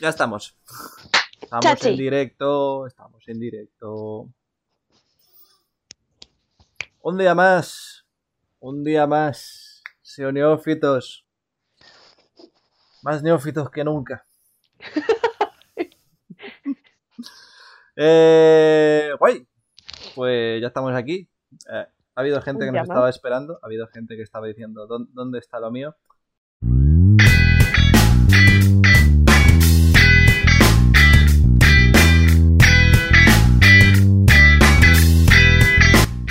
Ya estamos. Estamos Chachi. en directo, estamos en directo. Un día más, un día más. Seo neófitos. Más neófitos que nunca. eh, guay. Pues ya estamos aquí. Eh, ha habido gente que nos estaba esperando. Ha habido gente que estaba diciendo, "¿Dó- ¿dónde está lo mío?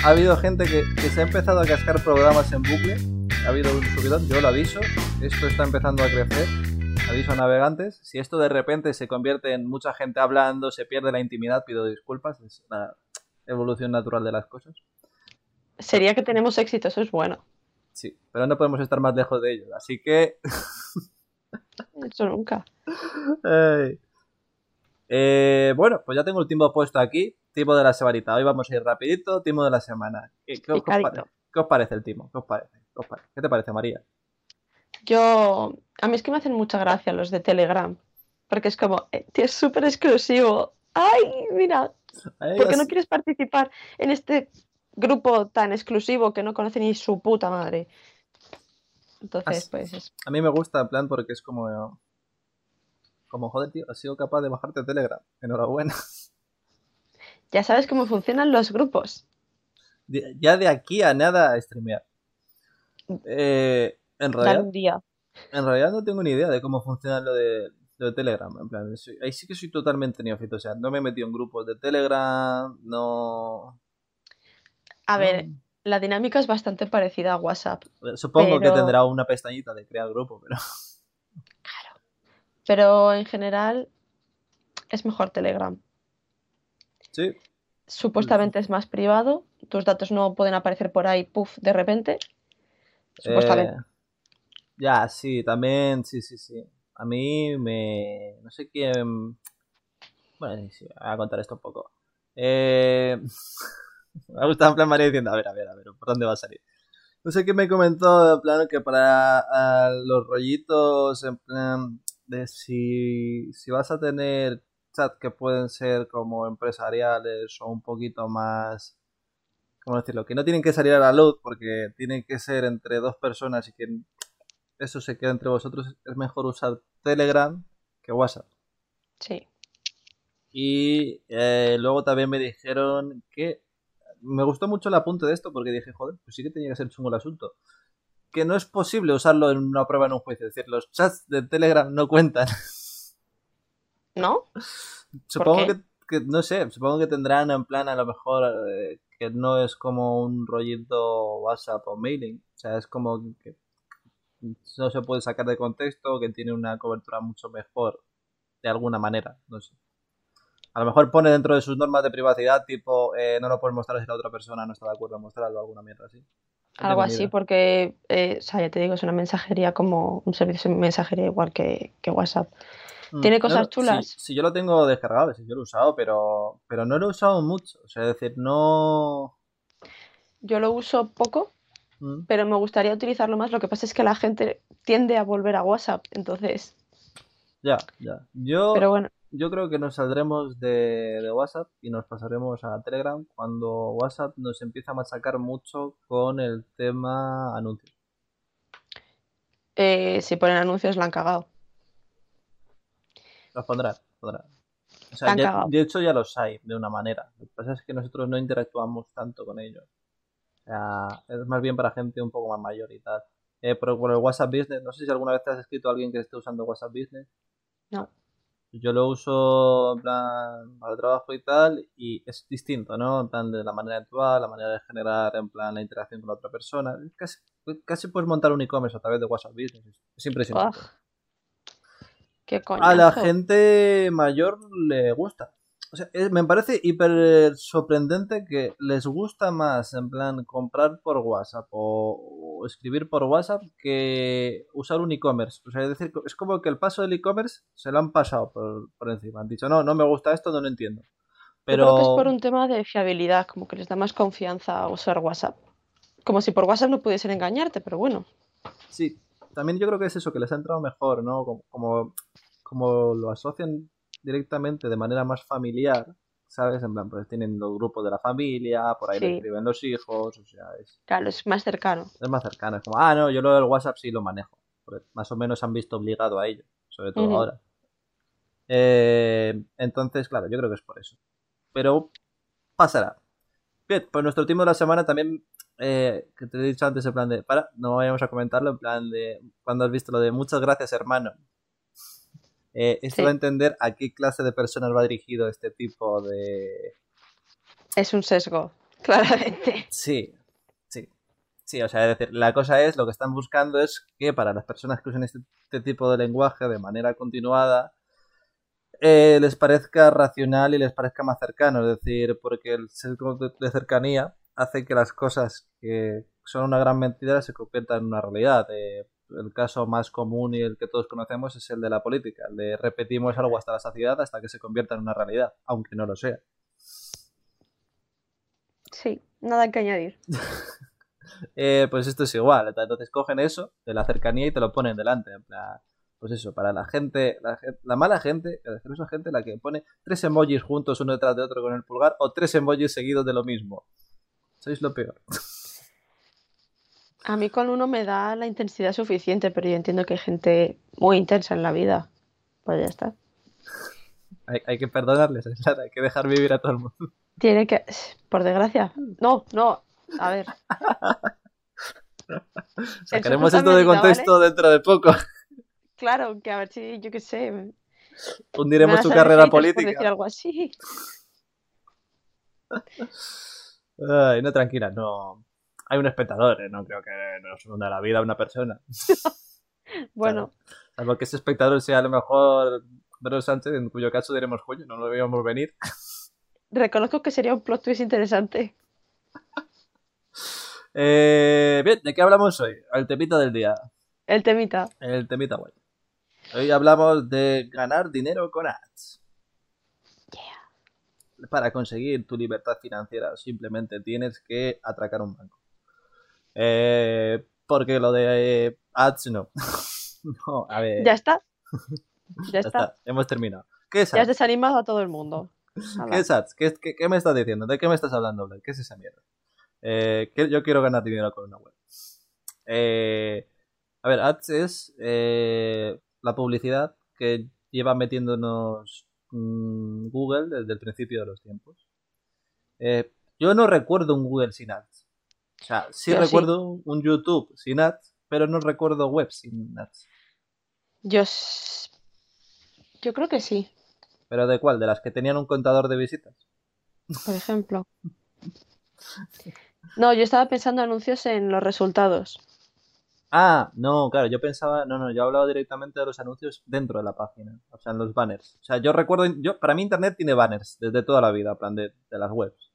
Ha habido gente que, que se ha empezado a cascar programas en bucle. Ha habido un subidón, yo lo aviso. Esto está empezando a crecer. Aviso a navegantes. Si esto de repente se convierte en mucha gente hablando, se pierde la intimidad, pido disculpas. Es la evolución natural de las cosas. Sería que tenemos éxito, eso es bueno. Sí, pero no podemos estar más lejos de ello. Así que. Eso nunca. Eh, bueno, pues ya tengo el timo puesto aquí. Timo de la semanita. Hoy vamos a ir rapidito. Timo de la semana. ¿Qué, qué os, qué os Picadito. pare- qué os parece el timo? ¿Qué os parece? ¿Qué, os pare- ¿Qué te parece, María? Yo, a mí es que me hacen mucha gracia los de Telegram, porque es como, eh, tío, es súper exclusivo. Ay, mira, ¿por qué no quieres participar en este grupo tan exclusivo que no conoce ni su puta madre? Entonces, As- pues, es- A mí me gusta, en plan, porque es como. Como, joder, tío, has sido capaz de bajarte Telegram. Enhorabuena. Ya sabes cómo funcionan los grupos. De- Ya de aquí a nada a streamear. Eh, en realidad, un día. En realidad no tengo ni idea de cómo funciona lo de, lo de Telegram. En plan, soy- ahí sí que soy totalmente neófito. O sea, no me he metido en grupos de Telegram, no... A ver, no- la dinámica es bastante parecida a WhatsApp, Supongo que tendrá una pestañita de crear grupo, pero... pero en general es mejor Telegram. Sí, Supuestamente es más privado, tus datos no pueden aparecer por ahí, puff, de repente. Supuestamente. Eh, ya, sí, también, sí, sí, sí. A mí me... No sé quién... Bueno, sí, sí, voy a contar esto un poco. Eh... Me ha gustado en plan María diciendo, a ver, a ver, a ver, ¿por dónde va a salir? No sé quién me comentó, en plan, que para los rollitos, en plan, de si, si vas a tener chat que pueden ser como empresariales o un poquito más, ¿cómo decirlo? Que no tienen que salir a la luz porque tienen que ser entre dos personas y que eso se queda entre vosotros, es mejor usar Telegram que WhatsApp. Sí. Y eh, luego también me dijeron que me gustó mucho el apunte de esto porque dije, joder, pues sí que tenía que ser chungo el asunto. Que no es posible usarlo en una prueba en un juicio. Es decir, los chats de Telegram no cuentan. ¿No? supongo que, que, no sé, supongo que tendrán en plan a lo mejor eh, que no es como un rollito WhatsApp o mailing. O sea, es como que no se puede sacar de contexto, que tiene una cobertura mucho mejor de alguna manera, no sé. A lo mejor pone dentro de sus normas de privacidad, tipo, eh, no lo puedes mostrar si la otra persona no está de acuerdo en mostrarlo, alguna mierda así. Algo así, porque, eh, o sea, ya te digo, es una mensajería como un servicio de mensajería igual que, que WhatsApp. Mm, ¿Tiene cosas chulas? Sí, sí, yo lo tengo descargado, sí, yo lo he usado, pero, pero no lo he usado mucho. O sea, es decir, no... Yo lo uso poco, Mm. pero me gustaría utilizarlo más. Lo que pasa es que la gente tiende a volver a WhatsApp, entonces, Ya, ya. Yo, pero bueno, yo creo que nos saldremos de, de WhatsApp y nos pasaremos a Telegram cuando WhatsApp nos empieza a machacar mucho con el tema anuncios. eh, si ponen anuncios la han cagado. Los pondrán. O sea, ya- de hecho ya los hay, de una manera. Lo que pasa es que nosotros no interactuamos tanto con ellos. O sea, es más bien para gente un poco más mayor y tal. Eh, pero por el WhatsApp Business, no sé si alguna vez te has escrito a alguien que esté usando WhatsApp Business. No. Yo lo uso en plan para el trabajo y tal, y es distinto, ¿no? En plan de la manera actual, la manera de generar en plan la interacción con la otra persona. Casi, casi puedes montar un e-commerce a través de WhatsApp Business. Es- Es impresionante. Qué A la gente mayor le gusta. O sea, es- me parece hiper sorprendente que les gusta más, en plan, comprar por WhatsApp o, o escribir por WhatsApp que usar un e-commerce. O sea, es decir, es como que el paso del e-commerce se lo han pasado por, por encima. Han dicho, no, no me gusta esto, no lo entiendo. Yo creo que es Pero por un tema de fiabilidad, como que les da más confianza usar WhatsApp. Como si por WhatsApp no pudiesen engañarte, pero bueno. sí, también yo creo que es eso, que les ha entrado mejor, ¿no? Como, como como lo asocian directamente de manera más familiar, ¿sabes? En plan, pues tienen los grupos de la familia, por ahí le escriben los hijos, o sea, es, Claro, es más cercano. es más cercano. Es como, ah, no, yo lo del WhatsApp sí lo manejo. porque más o menos se han visto obligado a ello, sobre todo ahora. Eh, entonces, claro, yo creo que es por eso. Pero pasará. Bien, pues nuestro último de la semana también, eh, que te he dicho antes en plan de, para, no vayamos a comentarlo, en plan de, cuando has visto lo de muchas gracias hermano. Eh, esto Sí. va a entender a qué clase de personas va dirigido este tipo de... Es un sesgo, claramente. Sí, sí. Sí, o sea, es decir, la cosa es, lo que están buscando es que para las personas que usen este, este tipo de lenguaje de manera continuada, eh, les parezca racional y les parezca más cercano. Es decir, porque el sesgo de, de cercanía hace que las cosas que son una gran mentira se conviertan en una realidad. Eh, el caso más común y el que todos conocemos es el de la política. El de repetimos algo hasta la saciedad hasta que se convierta en una realidad, aunque no lo sea. Sí, nada que añadir. Eh, pues esto es igual. Entonces cogen eso de la cercanía y te lo ponen delante. En plan, pues eso, para la gente, la, la mala gente, la asquerosa gente, la que pone tres emojis juntos uno detrás de otro con el pulgar o tres emojis seguidos de lo mismo. Sois lo peor. A mí con uno me da la intensidad suficiente, pero yo entiendo que hay gente muy intensa en la vida. Pues ya está. Hay, hay que perdonarles, hay que dejar vivir a todo el mundo. Tiene que, por desgracia. No, no. A ver, Sacaremos esto de contexto dentro de poco. claro, que a ver si, yo qué sé. Hundiremos su carrera por decir política. algo así. Ay, no, tranquila, no. Hay un espectador, ¿eh? no creo que nos hunda la vida a una persona. Bueno, Salvo que ese espectador sea a lo mejor Pedro Sánchez, en cuyo caso diremos, coño, no lo veíamos venir. reconozco que sería un plot twist interesante. Eh, bien, ¿de qué hablamos hoy? El temita del día. El temita. El temita guay. Hoy hablamos de ganar dinero con ads. Para conseguir tu libertad financiera simplemente tienes que atracar un banco. Eh, porque lo de eh, ads no. no, a ver. Ya está. Ya ya está. está, hemos terminado. ¿Qué es Ya has ads? desanimado a todo el mundo. ¿Qué es ads? ¿Qué, qué, qué me estás diciendo? ¿De qué me estás hablando? ¿Qué es esa mierda? Eh, que yo quiero ganar dinero con una web. Eh, a ver, ads es eh, la publicidad que lleva metiéndonos mm, Google desde el principio de los tiempos. Eh, yo no recuerdo un Google sin ads. O sea, sí Yo sí. recuerdo un YouTube sin ads, pero no recuerdo web sin ads. Yo, yo creo que sí, ¿Pero de cuál? ¿De las que tenían un contador de visitas? por ejemplo. No, yo estaba pensando anuncios en los resultados. Ah, no, claro, yo pensaba, no, no, yo hablaba directamente de los anuncios dentro de la página, o sea, en los banners. O sea, yo recuerdo, yo, para mí Internet tiene banners desde toda la vida, plan de, de las webs.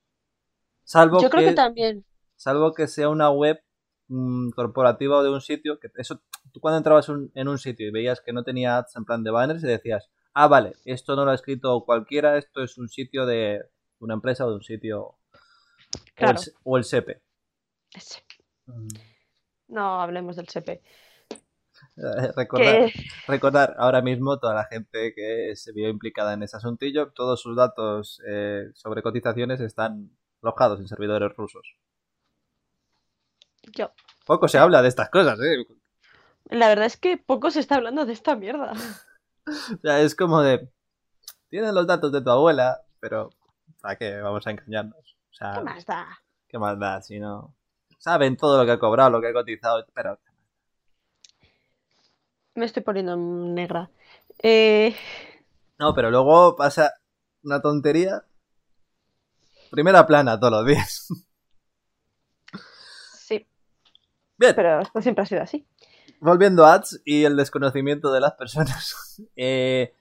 Salvo Yo creo que que, también. Salvo que sea una web mm, corporativa o de un sitio, que eso, tú cuando entrabas un- en un sitio y veías que no tenía ads en plan de banners y decías, ah, vale, esto no lo ha escrito cualquiera, esto es un sitio de una empresa o de un sitio, o, el, Claro. se- o el SEPE. Ese. No hablemos del SEPE. Eh, Recordar, recordar ahora mismo toda la gente que se vio implicada en ese asuntillo, todos sus datos eh, sobre cotizaciones están alojados en servidores rusos. Yo, Poco se habla de estas cosas, ¿eh? la verdad es que poco se está hablando de esta mierda. O sea, es como de... Tienen los datos de tu abuela, pero ¿para qué vamos a engañarnos? O sea, ¿Qué más da? ¿qué más da si no? Saben todo lo que ha cobrado, lo que ha cotizado, pero... Me estoy poniendo negra. Eh, No, pero luego pasa una tontería. Primera plana todos los días. sí, Bien. pero esto siempre ha sido así. Volviendo a ads y el desconocimiento de las personas. Eh,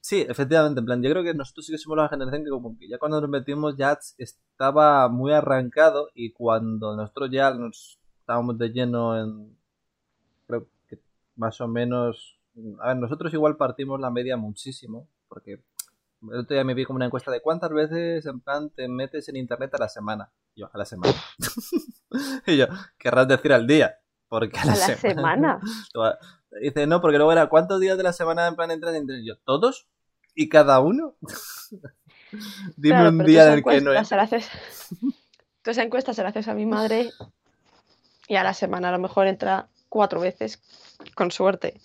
sí, efectivamente, en plan, yo creo que nosotros sí que somos la generación que como que ya cuando nos metimos ya ads estaba muy arrancado y cuando nosotros ya nos estábamos de lleno en... Creo que más o menos... A ver, nosotros igual partimos la media muchísimo, porque el otro día me vi como una encuesta de cuántas veces en plan te metes en internet a la semana. Y yo, a la semana. y yo, querrás decir al día. Porque a A la, la semana. Dice, no, porque luego era, ¿cuántos días de la semana en plan entras en internet? Yo, ¿todos? ¿Y cada uno? Dime Claro, un día tú en esa el que no es. se la haces- tú esa encuesta se la haces a mi madre y a la semana a lo mejor entra cuatro veces, con suerte.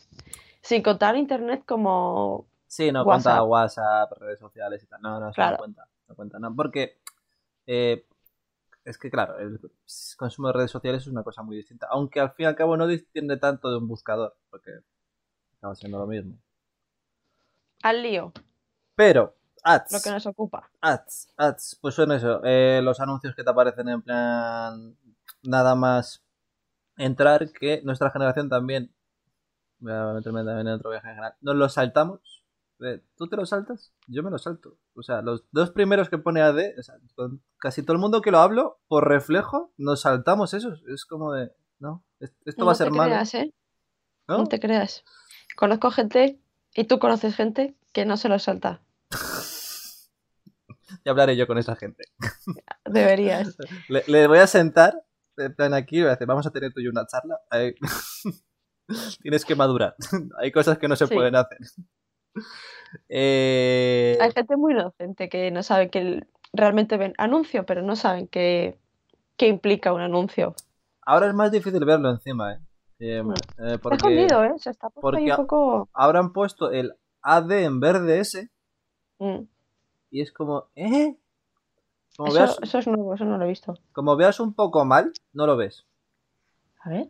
Sin contar internet como... Sí, no cuenta WhatsApp. Redes sociales y tal. No, no, Claro. no cuenta. No cuenta, no. Porque eh, es que, claro, el consumo de redes sociales es una cosa muy distinta. Aunque al fin y al cabo no distingue tanto de un buscador, porque acaba siendo lo mismo. Al lío, Pero, ads. lo que nos ocupa. Ads, ads, pues son eso, eh, los anuncios que te aparecen en plan nada más entrar, que nuestra generación también, voy a meterme también en otro viaje general, nos los saltamos. ¿Tú te los saltas? Yo me los salto. O sea, los dos primeros que pone AD, o sea, con casi todo el mundo que lo hablo, por reflejo, nos saltamos esos. Es como de, no, es- esto No va a ser malo. creas, ¿eh? ¿no? No te creas. Conozco gente, y tú conoces gente, que no se lo salta. Ya hablaré yo con esa gente. Deberías. Le, le voy a sentar, en plan aquí, voy a decir, vamos a tener tú y una charla. Tienes que madurar. Hay cosas que no se Sí. pueden hacer. Eh, Hay gente muy inocente que no sabe que el- realmente ven anuncio, pero no saben qué, qué implica un anuncio. ahora es más difícil verlo encima, ¿eh? Eh, Mm. eh, Está porque escondido, ¿eh? Se está puesto ahí porque un poco... ahora han puesto el AD en verde ese Mm. y es como, ¿eh? Como, Eso, veas, eso es nuevo, eso no lo he visto. como veas un poco mal, no lo ves. A ver.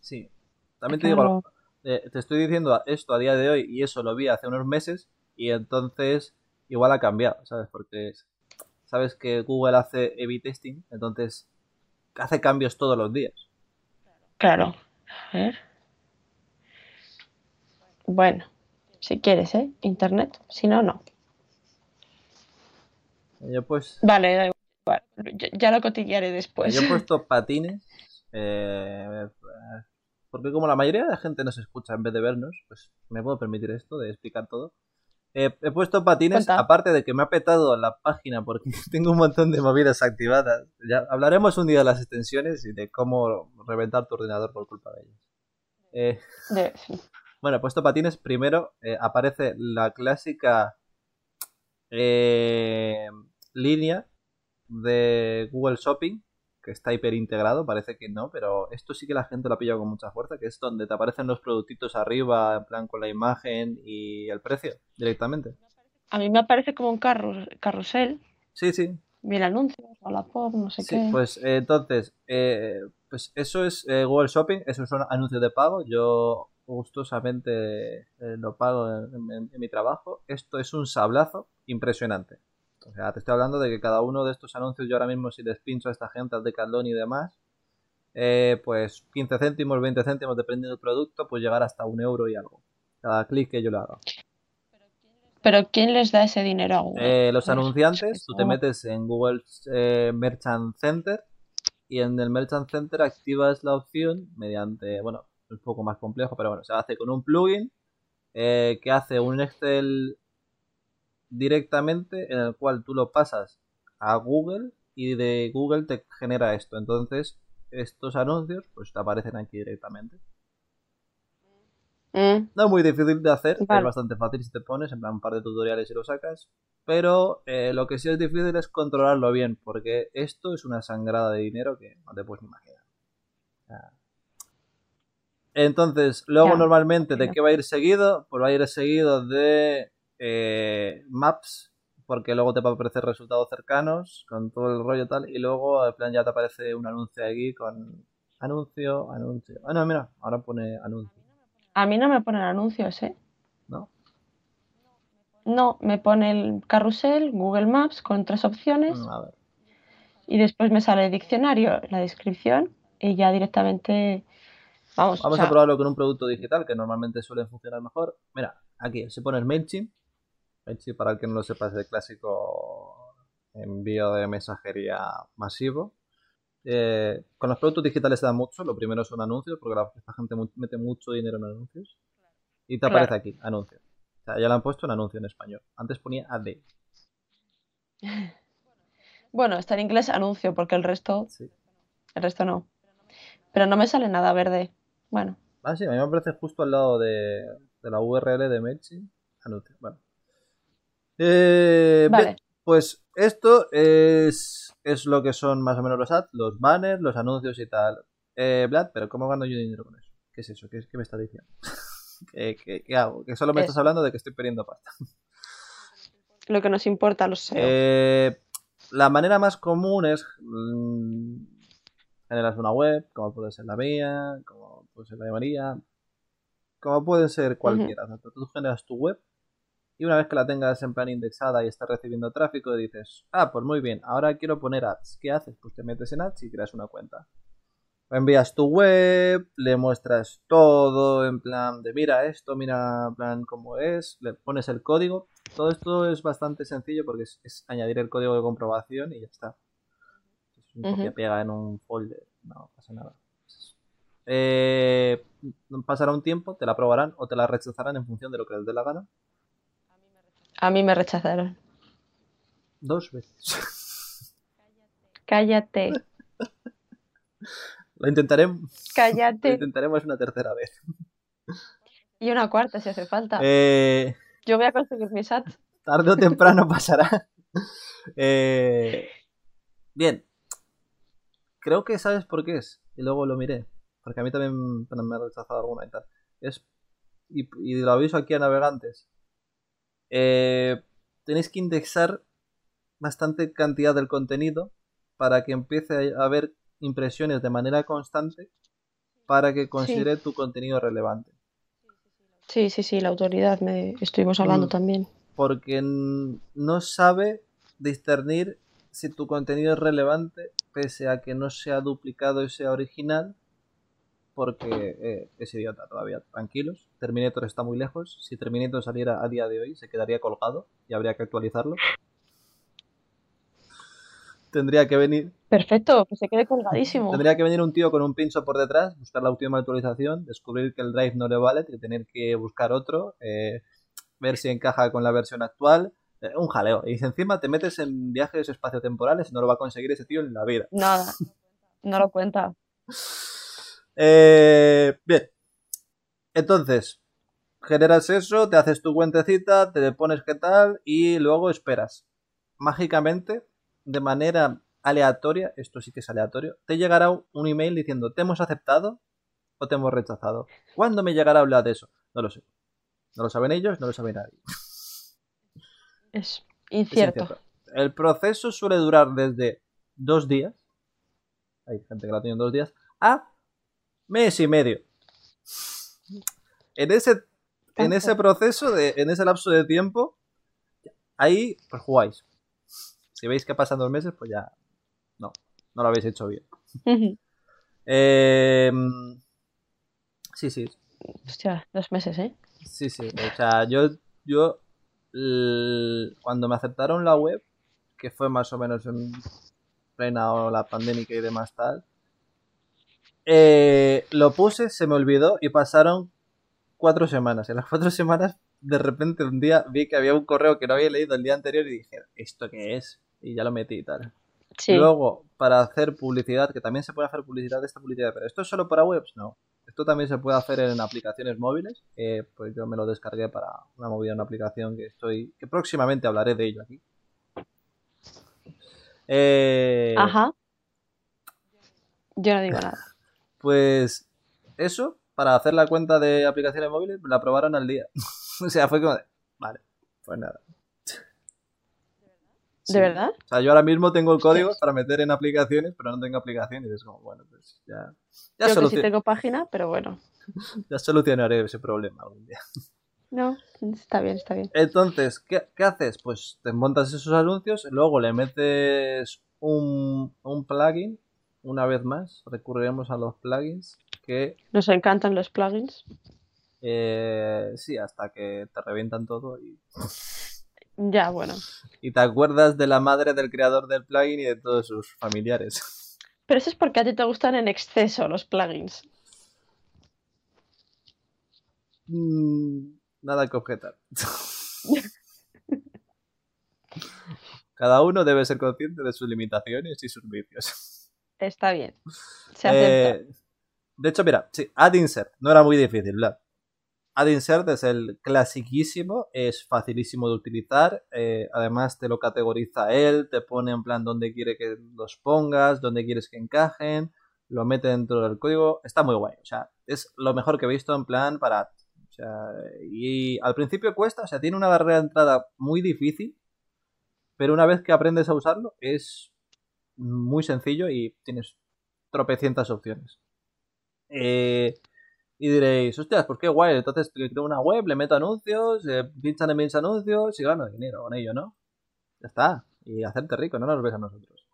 Sí. También es te que digo, no- eh, te estoy diciendo esto a día de hoy y eso lo vi hace unos meses y entonces igual ha cambiado, ¿sabes? Porque sabes que Google hace A-B testing, entonces hace cambios todos los días. Claro. A ver. Bueno, si quieres, ¿eh? Internet. Si no, no. Yo pues Vale, da igual. Ya, ya lo cotillearé después. yo he puesto patines eh, porque como la mayoría de la gente nos escucha en vez de vernos, pues me puedo permitir esto de explicar todo. Eh, he puesto patines, Cuenta. aparte de que me ha petado la página porque tengo un montón de movidas activadas. Ya hablaremos un día de las extensiones y de cómo reventar tu ordenador por culpa de ellas. Eh, De- sí. bueno, he puesto patines. Primero eh, aparece la clásica eh, línea de Google Shopping, que está hiper integrado, parece que no, pero esto sí que la gente lo ha pillado con mucha fuerza, que es donde te aparecen los productitos arriba, en plan con la imagen y el precio directamente. A mí me parece como un carru- carrusel. Sí, sí, Mil anuncios, la pop, no sé Sí, qué. pues eh, entonces, eh, pues eso es eh, Google Shopping, esos son anuncios de pago. Yo gustosamente eh, lo pago en, en- en mi trabajo. Esto es un sablazo impresionante. O sea, te estoy hablando de que cada uno de estos anuncios, yo ahora mismo si les pincho a esta gente, al Decathlon y demás, eh, pues 15 céntimos, 20 céntimos, dependiendo del producto, pues llegar hasta un euro y algo. Cada clic que yo le haga. Pero ¿quién les da ese dinero a Google? Eh, los Pues, anunciantes, tú te metes en Google eh, Merchant Center y en el Merchant Center activas la opción mediante, bueno, es un poco más complejo, pero bueno, se hace con un plugin eh, que hace un Excel directamente en el cual tú lo pasas a Google y de Google te genera esto. Entonces, estos anuncios pues te aparecen aquí directamente. Mm, No es muy difícil de hacer, es bastante fácil si te pones, en plan un par de tutoriales y lo sacas. Pero eh, lo que sí es difícil es controlarlo bien, porque esto es una sangrada de dinero que no te puedes ni imaginar. Entonces, luego Ya, normalmente, ¿de qué va a ir seguido? Pues va a ir seguido de eh, Maps, porque luego te va a aparecer resultados cercanos con todo el rollo tal, y luego, en plan, ya te aparece un anuncio aquí con anuncio, anuncio. Ah, no, mira, ahora pone anuncio, A mí no me ponen anuncios, ¿eh? ¿no? No, me pone el carrusel, Google Maps con tres opciones Mm, A ver. y después me sale el diccionario, la descripción y ya directamente, vamos, o Vamos sea, a probarlo con un producto digital que normalmente suele funcionar mejor. Mira, aquí se pone el MailChimp. Para el que no lo sepa, es el clásico envío de mensajería masivo. Eh, con los productos digitales se da mucho. Lo primero son anuncios, porque la, esta gente mu- mete mucho dinero en anuncios. Y te Claro. aparece aquí, anuncios. O sea, ya le han puesto un anuncio en español. Antes ponía AD. bueno, está en inglés anuncio porque el resto, Sí. el resto no. Pero no me sale nada verde. Bueno, Ah, sí, a mí me aparece justo al lado de, de la URL de Mechi. Anuncio, vale. Eh, Vale. bien, pues esto es, es lo que son más o menos los ads, los banners, los anuncios y tal. Eh, Vlad, pero ¿cómo gano yo dinero con eso? ¿Qué es eso? ¿Qué, qué me estás diciendo? ¿Qué, qué- qué hago? Que solo me Eso. estás hablando de que estoy perdiendo pasta. Lo que nos importa los SEO. Eh, la manera más común es mm, generas una web, como puede ser la mía, como puede ser la de María, como puede ser cualquiera. O sea, tú generas tu web y una vez que la tengas en plan indexada y estás recibiendo tráfico, dices, ah, pues muy bien, ahora quiero poner ads. ¿Qué haces? Pues te metes en ads y creas una cuenta. Envías tu web, le muestras todo en plan de mira esto, mira en plan cómo es, le pones el código. Todo esto es bastante sencillo porque es, es añadir el código de comprobación y ya está. Es un Ujú. copia-pega en un folder, no pasa nada. Eh, pasará un tiempo, te la aprobarán o te la rechazarán en función de lo que les dé la gana. A mí me rechazaron. Dos veces. Cállate, Lo intentaremos, lo cállate. intentaremos una tercera vez. Y una cuarta si hace falta. Eh, Yo voy a conseguir mis ads. tarde o temprano pasará. Eh, bien. Creo que sabes por qué es. Y luego lo miré. Porque a mí también me ha rechazado alguna y tal. Es, y, y lo aviso aquí a navegantes. Eh, tenéis que indexar bastante cantidad del contenido para que empiece a haber impresiones de manera constante para que considere tu contenido relevante. Sí, sí, sí, la autoridad me estuvimos hablando Mm. también. porque no sabe discernir si tu contenido es relevante pese a que no sea duplicado y sea original porque eh, es idiota todavía, tranquilos. Terminator está muy lejos. Si Terminator saliera a día de hoy se quedaría colgado y habría que actualizarlo. Tendría que venir Perfecto, que se quede colgadísimo. Tendría que venir un tío con un pincho por detrás, buscar la última actualización, descubrir que el drive no le vale, tener que buscar otro, eh, ver si encaja con la versión actual. eh, un jaleo. Y encima te metes en viajes espaciotemporales no lo va a conseguir ese tío en la vida. Nada, no lo cuenta. Eh, bien. Entonces, generas eso, te haces tu cuentecita, te pones qué tal y luego esperas. Mágicamente, de manera aleatoria, esto sí que es aleatorio, te llegará un email diciendo te hemos aceptado o te hemos rechazado. ¿Cuándo me llegará a hablar de eso? No lo sé. No lo saben ellos, no lo sabe nadie. Es Es incierto. incierto. El proceso suele durar desde dos días. Hay gente que la tiene en dos días. A mes y medio. En ese, en ese proceso, de, en ese lapso de tiempo, ahí pues jugáis. Si veis que pasan dos meses, pues ya no, no lo habéis hecho bien. Eh, sí, sí, Hostia, dos meses, ¿eh? Sí, sí. O sea, yo, yo cuando me aceptaron la web, que fue más o menos en plena o la pandémica y demás tal, eh, lo puse, se me olvidó y pasaron cuatro semanas. En las cuatro semanas, de repente un día vi que había un correo que no había leído el día anterior y dije, ¿esto qué es? Y ya lo metí y tal. Sí. Luego, para hacer publicidad, que también se puede hacer publicidad de esta publicidad, pero ¿esto es solo para webs? No. Esto también se puede hacer en aplicaciones móviles. eh, pues yo me lo descargué para una movida, una aplicación que estoy. que próximamente hablaré de ello aquí. Eh, Ajá. Yo no digo nada. Pues eso, para hacer la cuenta de aplicaciones móviles, la aprobaron al día. o sea, fue como de, vale, pues nada. ¿De Sí. verdad? O sea, yo ahora mismo tengo el código para meter en aplicaciones, pero no tengo aplicaciones. Es como, bueno, pues ya, ya, Yo que sí tengo página, pero bueno. ya solucionaré ese problema algún día. No, está bien, está bien. Entonces, ¿qué, qué haces? Pues te montas esos anuncios, luego le metes un, un plugin. Una vez más, recurriremos a los plugins que Nos encantan los plugins. eh, sí, hasta que te revientan todo y, Ya, bueno. y te acuerdas de la madre del creador del plugin y de todos sus familiares. Pero eso es porque a ti te gustan en exceso los plugins. Mm, nada que objetar. Cada uno debe ser consciente de sus limitaciones y sus vicios. Está bien. Se acepta. Eh, De hecho, mira, sí, add insert, no era muy difícil, Vlad. Add insert es el clasiquísimo, es facilísimo de utilizar, eh, además te lo categoriza él, te pone en plan dónde quiere que los pongas, dónde quieres que encajen, lo mete dentro del código, está muy guay, o sea, es lo mejor que he visto en plan para... O sea, y al principio cuesta, o sea, tiene una barrera de entrada muy difícil, pero una vez que aprendes a usarlo es muy sencillo y tienes tropecientas opciones. Eh, y diréis, hostias, ¿por qué guay? Entonces creo una web, le meto anuncios, eh, pinchan en mis anuncios y gano dinero con ello, ¿no? Ya está. Y hacerte rico, no nos ves a nosotros.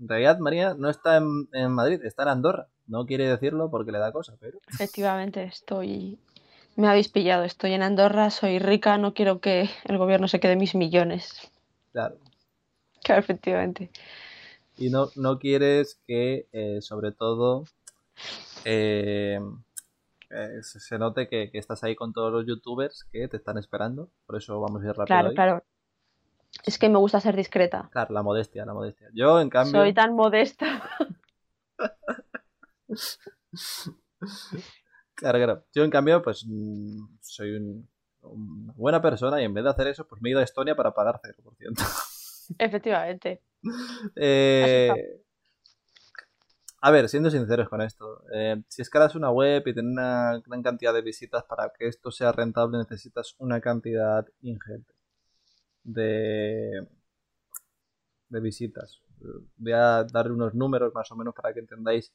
En realidad, María no está en, en Madrid, está en Andorra. No quiere decirlo porque le da cosa, pero. Efectivamente, estoy. Me habéis pillado, estoy en Andorra, soy rica, no quiero que el gobierno se quede mis millones. Claro. Claro, efectivamente. Y no, no quieres que, eh, sobre todo, eh, eh, se note que, que estás ahí con todos los youtubers que te están esperando. Por eso vamos a ir rápido. Claro, claro. Es que me gusta ser discreta. Claro, la modestia, la modestia. Yo, en cambio. Soy tan modesta. Claro, claro. Yo, en cambio, pues mm, soy un- una buena persona y en vez de hacer eso, pues me he ido a Estonia para pagar 0%. Efectivamente. Eh, a ver, siendo sinceros con esto, eh, si escalas una web y tienes una gran cantidad de visitas para que esto sea rentable, necesitas una cantidad ingente de, de visitas. Voy a dar unos números más o menos para que entendáis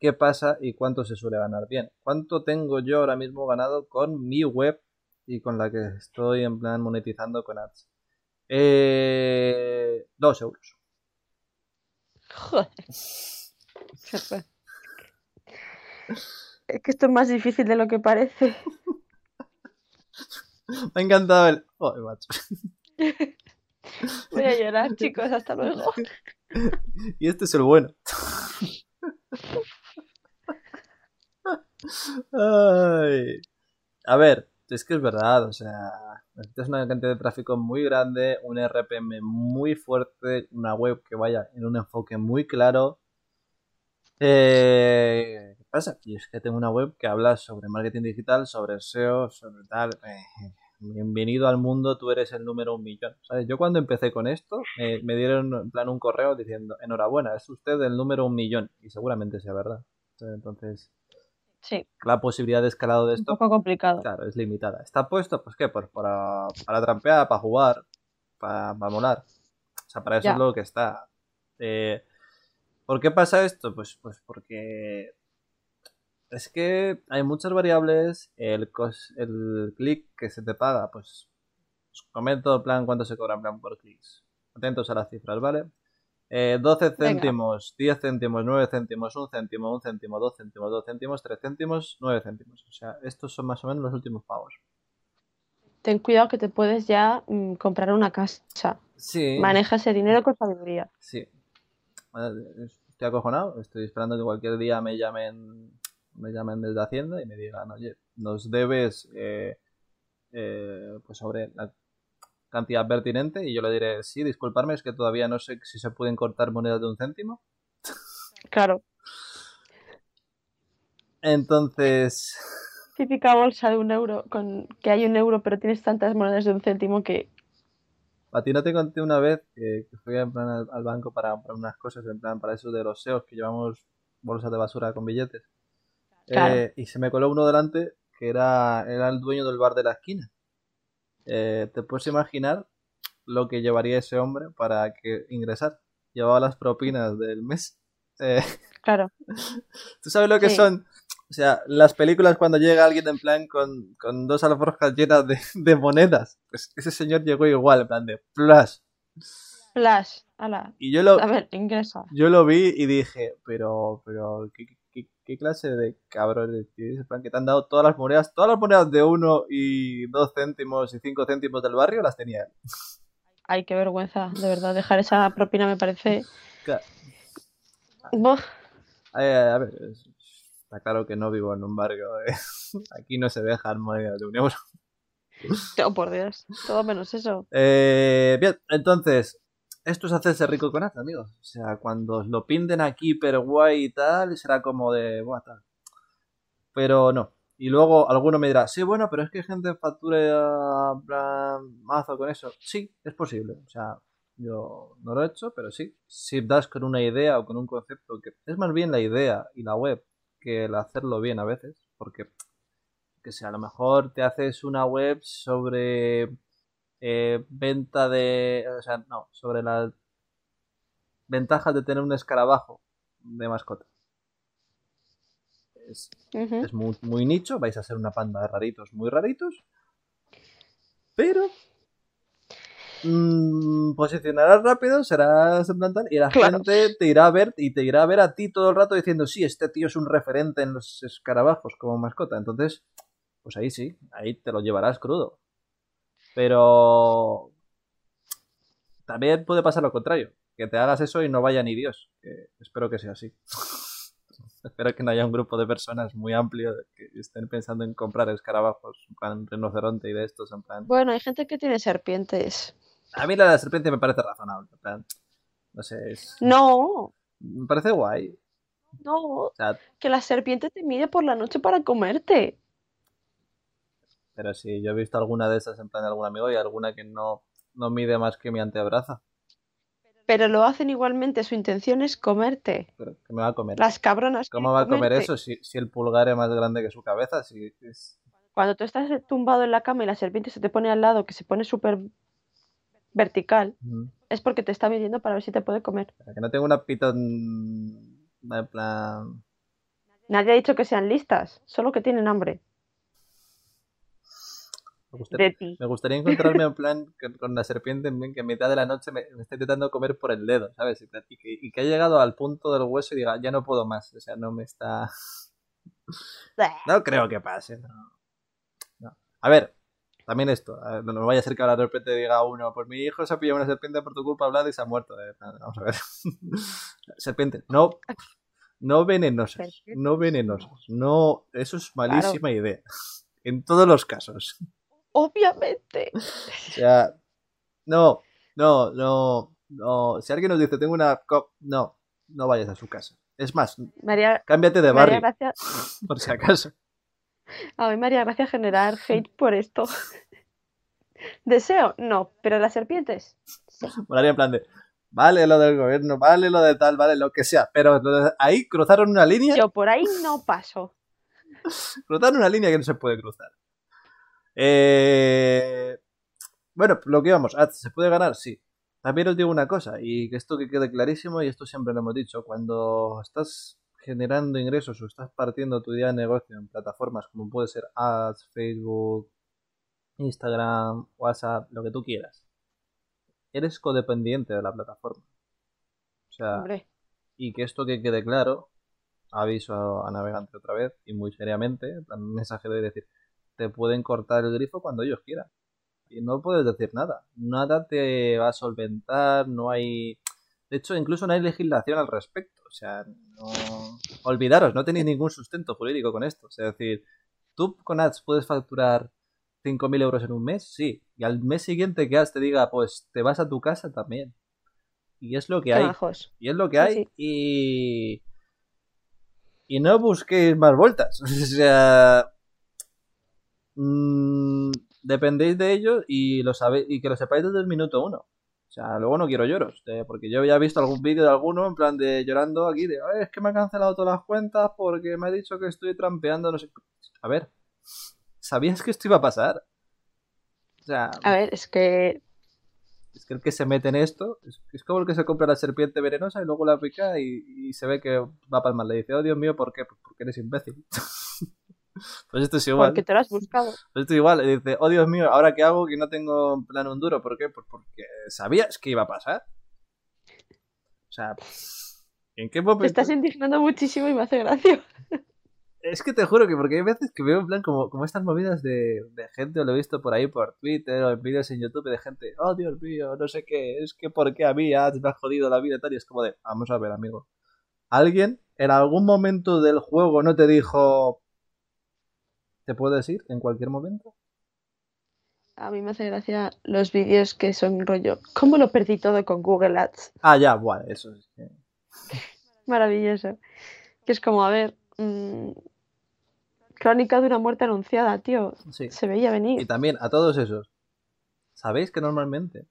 qué pasa y cuánto se suele ganar. Bien, ¿cuánto tengo yo ahora mismo ganado con mi web y con la que estoy en plan monetizando con ads? Eh, dos euros. Joder. Es que esto es más difícil de lo que parece. Me ha encantado el... Joder, macho. Voy a llorar, chicos, hasta luego. Y este es el bueno. Ay. A ver, es que es verdad, o sea, necesitas una cantidad de tráfico muy grande, un RPM muy fuerte, una web que vaya en un enfoque muy claro. Eh, ¿Qué pasa? Y es que tengo una web que habla sobre marketing digital, sobre SEO, sobre tal. eh, bienvenido al mundo, tú eres el número un millón. ¿sabes? Yo cuando empecé con esto, eh, me dieron en plan un correo diciendo, enhorabuena, es usted el número un millón. Y seguramente sea verdad. Entonces, Sí, la posibilidad de escalado de un esto, poco complicado. claro, es limitada. ¿Está puesto? Pues qué, pues para, para trampear, para jugar, para, para molar. O sea, para eso Ya. es lo que está. Eh, ¿Por qué pasa esto? Pues, pues porque es que hay muchas variables. El, cos- el clic que se te paga, pues os comento en plan cuánto se cobra en plan por clics. Atentos a las cifras, ¿vale? Eh, 12 Venga. céntimos, 10 céntimos, 9 céntimos, 1 céntimo, 1 céntimo, 2 céntimos, 2 céntimos, 3 céntimos, 9 céntimos. O sea, estos son más o menos los últimos pagos. Ten cuidado que te puedes ya mm, comprar una casa. Sí. Maneja ese dinero con sabiduría. Sí. Estoy acojonado. Estoy esperando que cualquier día me llamen, me llamen desde Hacienda y me digan, oye, nos debes eh, eh, pues sobre la cantidad pertinente y yo le diré, sí, disculparme, es que todavía no sé si se pueden cortar monedas de un céntimo. Claro, Entonces, típica bolsa de un euro, con que hay un euro, pero tienes tantas monedas de un céntimo que. a ti no te conté una vez que, que fui en plan al, al banco para comprar unas cosas, en plan para eso de los SEOs que llevamos bolsas de basura con billetes. Claro. Eh, y se me coló uno delante que era, era el dueño del bar de la esquina. Eh, ¿Te puedes imaginar lo que llevaría ese hombre para que ingresar? Llevaba las propinas del mes. Eh, Claro, ¿Tú sabes lo que Sí. son? O sea, las películas cuando llega alguien en plan con, con dos alforjas llenas de, de monedas. Pues ese señor llegó igual, en plan de plus. flash, ala. Y yo lo, A ver, ingresa. yo lo vi y dije, pero, pero, ¿qué, qué, clase de cabrones, tío? Plan, que te han dado todas las monedas, todas las monedas de uno y dos céntimos y cinco céntimos del barrio las tenía él. Ay, qué vergüenza, de verdad. Dejar esa propina me parece. Claro. Buah, Eh, a ver, es- está claro que no vivo en un barrio. eh. Aquí no se dejan monedas de un euro. oh, por Dios. Todo menos eso. Eh, bien, entonces, esto es hacerse rico con esto, amigos. O sea, cuando lo pinten aquí, pero guay y tal, será como de, buah, tal. Pero no. Y luego alguno me dirá, sí, bueno, pero es que gente factura mazo con eso. Sí, es posible. O sea, yo no lo he hecho, pero sí. Si das con una idea o con un concepto, que es más bien la idea y la web que el hacerlo bien a veces, porque, que sea, a lo mejor te haces una web sobre eh, venta de, o sea, no, sobre las ventajas de tener un escarabajo de mascota. Es, muy, muy nicho, vais a ser una panda de raritos, muy raritos, pero mm, posicionarás rápido, serás en plan tal, y la Claro. gente te irá a ver y te irá a ver a ti todo el rato diciendo, sí, este tío es un referente en los escarabajos como mascota. Entonces, pues ahí sí, ahí te lo llevarás crudo. Pero también puede pasar lo contrario, que te hagas eso y no vaya ni Dios. Que espero que sea así. espero que no haya un grupo de personas muy amplio que estén pensando en comprar escarabajos, en plan rinoceronte y de estos, en plan... Bueno, hay gente que tiene serpientes. A mí la de la serpiente me parece razonable, en plan... No sé, es... No, Me parece guay. no, O sea, que la serpiente te mide por la noche para comerte. Pero sí, yo he visto alguna de esas en plan de algún amigo y alguna que no, no mide más que mi antebrazo. Pero lo hacen igualmente, su intención es comerte. Pero que me va a comer. Las cabronas. ¿Cómo va a comer comerte. eso si, si el pulgar es más grande que su cabeza? Si es... Cuando tú estás tumbado en la cama y la serpiente se te pone al lado, que se pone súper vertical, es porque te está midiendo para ver si te puede comer. Que no tengo una pitón en plan... Nadie ha dicho que sean listas, solo que tienen hambre Me gustaría, de ti. me gustaría encontrarme en plan con la serpiente en que a mitad de la noche me, me esté intentando comer por el dedo, ¿sabes? Y, y que, y que ha llegado al punto del hueso y diga, ya no puedo más. O sea, no me está... No creo que pase. No. No. A ver, también esto. ver, no, no vaya a ser que ahora de repente diga uno, pues mi hijo se ha pillado una serpiente por tu culpa, Vlad, y se ha muerto. Eh, vamos a ver. serpiente, no, no venenosas. No venenosas. No, eso es malísima idea. En todos los casos. Obviamente. O sea, no, no, no, no. Si alguien nos dice, tengo una... co-", No, no vayas a su casa. Es más, María, cámbiate de María barrio, Gracia, por si acaso. a mí María Gracia generar hate por esto. ¿Deseo? No, pero las serpientes. Sí. Molaría en plan de, vale lo del gobierno, vale lo de tal, vale lo que sea, pero ahí cruzaron una línea, Yo por ahí no paso. cruzaron una línea que no se puede cruzar. Eh, bueno, lo que íbamos, ¿se puede ganar? Sí. También os digo una cosa, y que esto que quede clarísimo, y esto siempre lo hemos dicho, cuando estás generando ingresos o estás partiendo tu idea de negocio en plataformas como puede ser Ads, Facebook, Instagram, WhatsApp, lo que tú quieras, eres codependiente de la plataforma. O sea, Hombre, y que esto que quede claro, aviso a navegante otra vez y muy seriamente, un mensaje de decir, te pueden cortar el grifo cuando ellos quieran. Y no puedes decir nada. Nada te va a solventar, no hay... De hecho, incluso no hay legislación al respecto. O sea, no... Olvidaros, no tenéis ningún sustento jurídico con esto. O sea, es decir, tú con ads puedes facturar 5.000 euros en un mes, sí. Y al mes siguiente que ads te diga, pues te vas a tu casa también. Y es lo que hay. Y es lo que Sí, hay. sí. Y. Y no busquéis más vueltas. O sea. Mm, dependéis de ello y lo sabéis y que lo sepáis desde el minuto uno. O sea, luego no quiero lloros, eh, porque yo ya he visto algún vídeo de alguno en plan de llorando aquí de, "Ay, es que me han cancelado todas las cuentas porque me ha dicho que estoy trampeando, no sé. A ver, ¿sabías que esto iba a pasar? O sea, A ver, es que es que el que se mete en esto es, es como el que se compra la serpiente venenosa y luego la pica y, y se ve que va para el mal. Le dice, oh Dios mío, ¿por qué? Pues porque eres imbécil. pues esto es igual. porque te lo has buscado. Pues esto es igual. Le dice, oh Dios mío, ¿ahora qué hago que no tengo en plan un duro? ¿Por qué? Pues porque sabías que iba a pasar. O sea, ¿en qué Te momento? estás indignando muchísimo y me hace gracia. Es que te juro que porque hay veces que veo en plan como, como estas movidas de, de gente, o lo he visto por ahí por Twitter o en vídeos en YouTube de gente, oh Dios mío, no sé qué, es que por qué a mí ads me ha jodido la vida y tal, y es como de, vamos a ver amigo, ¿alguien en algún momento del juego no te dijo, ¿te puedes ir en cualquier momento? A mí me hace gracia los vídeos que son rollo. ¿Cómo lo perdí todo con Google Ads? Ah, ya, bueno, eso es. que- Maravilloso. Que es como, a ver. mm, crónica de una muerte anunciada, tío. Sí. Se veía Y venir. también a todos esos. ¿Sabéis que normalmente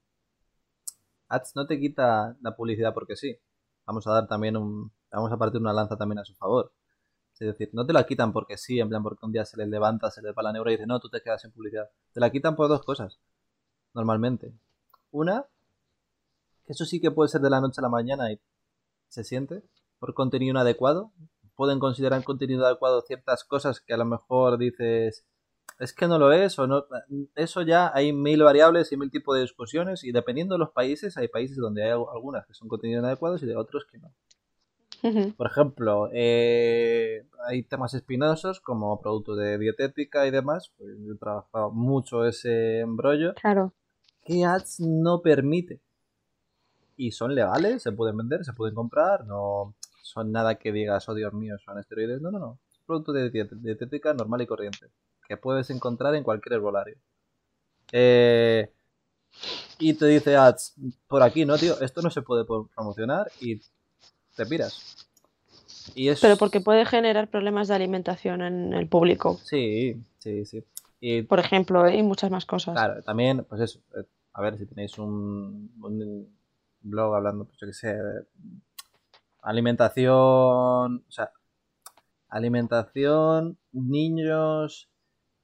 Ads no te quita la publicidad porque sí? Vamos a dar también un. Vamos a partir una lanza también a su favor. Es decir, no te la quitan porque sí, en plan porque un día se les levanta, se les va la neura y dice, no, tú te quedas sin publicidad. Te la quitan por dos cosas, normalmente. Una, que eso sí que puede ser de la noche a la mañana y se siente, por contenido inadecuado. Pueden considerar contenido adecuado ciertas cosas que a lo mejor dices, es que no lo es o no. Eso ya hay mil variables y mil tipos de discusiones y dependiendo de los países, hay países donde hay algunas que son contenidos inadecuados y de otros que no. Por ejemplo, eh, hay temas espinosos como productos de dietética y demás. Pues yo he trabajado mucho ese embrollo Claro. que Ads no permite. Y son legales, se pueden vender, se pueden comprar, no son nada que digas, oh Dios mío, son esteroides. No, no, no. Es producto de diet- dietética normal y corriente que puedes encontrar en cualquier herbolario. Eh, y te dice Ads, por aquí, no, tío, esto no se puede pro- promocionar y te piras. Y es... Pero porque puede generar problemas de alimentación en el público. Sí, sí, sí. Y Por ejemplo, ¿eh? y muchas más cosas. Claro, también, pues eso. eh, A ver, si tenéis un, un blog hablando, pues yo qué sé, alimentación, o sea, alimentación, niños,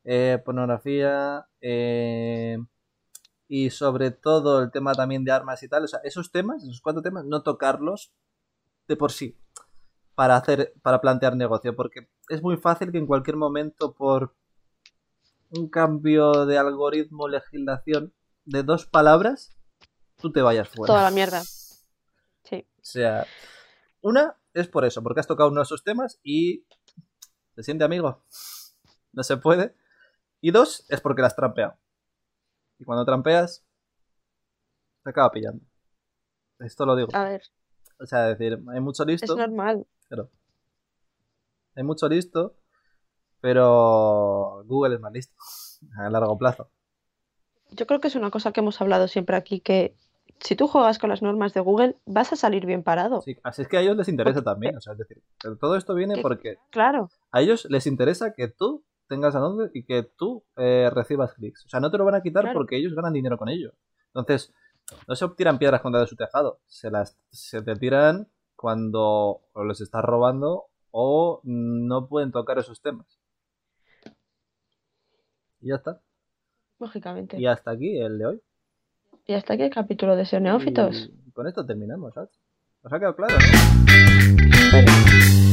eh, pornografía, eh, y sobre todo el tema también de armas y tal, o sea, esos temas, esos cuatro temas, no tocarlos de por sí para hacer, para plantear negocio, porque es muy fácil que en cualquier momento por un cambio de algoritmo, legislación de dos palabras, tú te vayas fuera. Toda la mierda. Sí. O sea, una es por eso, porque has tocado uno de esos temas y te siente amigo. No se puede. Y dos, es porque la has trampeado. Y cuando trampeas, te acaba pillando. Esto lo digo. A ver, O sea, es decir, hay mucho es listo. normal. Claro. Hay mucho listo, pero Google es más listo a largo plazo. Yo creo que es una cosa que hemos hablado siempre aquí, que si tú juegas con las normas de Google, vas a salir bien parado. Sí, así es que a ellos les interesa Porque- también. O sea, es decir, pero todo esto viene Que- porque Claro, a ellos les interesa que tú tengas anuncios y que tú eh, recibas clics. O sea, no te lo van a quitar Claro. porque ellos ganan dinero con ello. Entonces, no se tiran piedras contra su tejado. Se las se te tiran cuando o les estás robando o no pueden tocar esos temas. Y ya está. lógicamente. Y hasta aquí el de hoy. Y hasta aquí el capítulo de SEO Neófitos. Y con esto terminamos, ¿sabes? ¿Os ha quedado claro? no? Bueno.